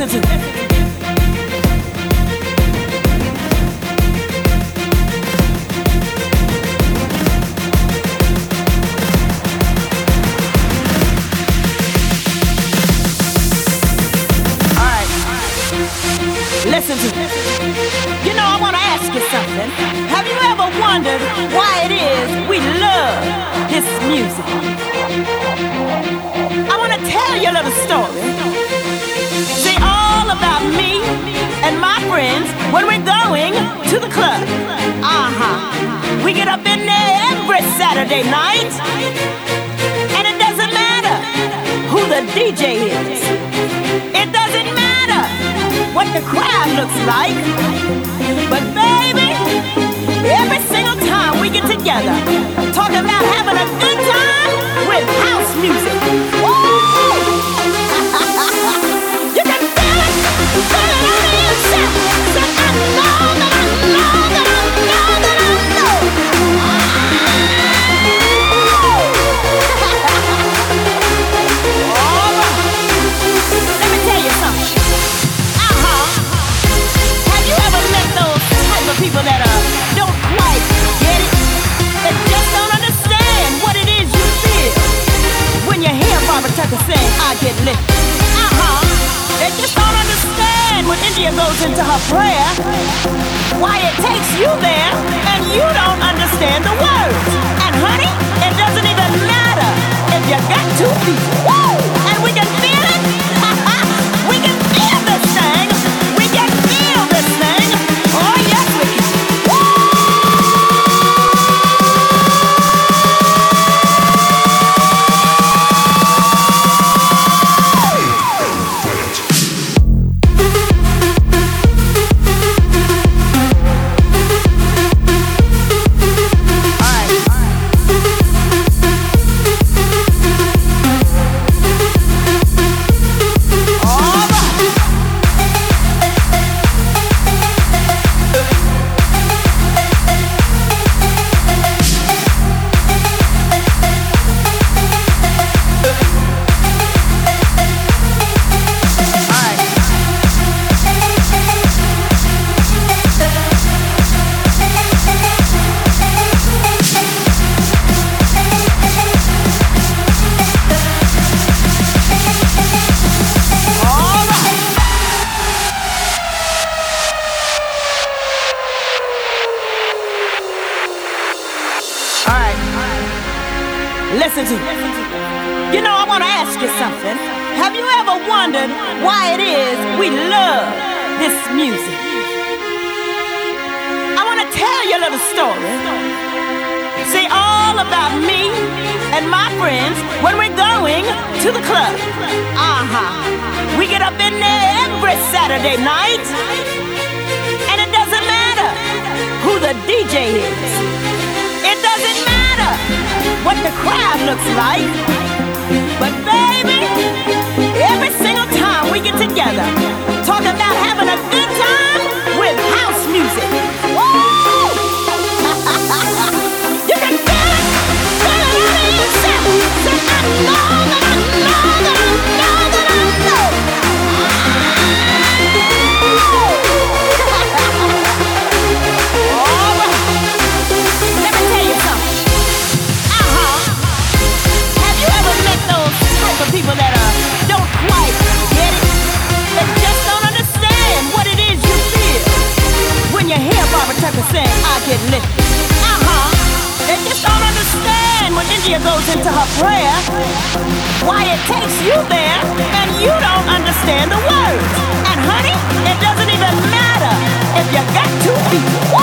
Listen to. Alright. Listen to You know, I want to ask you something. Have you ever wondered why it is we love this music? I want to tell you a little story. See, me and my friends when we're going to the club. Uh huh. We get up in there every Saturday night, and it doesn't matter who the DJ is. It doesn't matter what the crowd looks like. But baby, every single time we get together, talking about having a good Goes into her prayer, why it takes you there and you don't understand the words. And honey, it doesn't even matter if you got two feet. Woo! To You know, I want to ask you something. Have you ever wondered why it is we love this music? I want to tell you a little story. See, all about me and my friends when we're going to the club. Uh huh. We get up in there every Saturday night, and it doesn't matter who the DJ is. The crowd looks like. But baby, every single time we get together, talking about Goes into her prayer, why it takes you there and you don't understand the words. And honey, it doesn't even matter if you got two feet.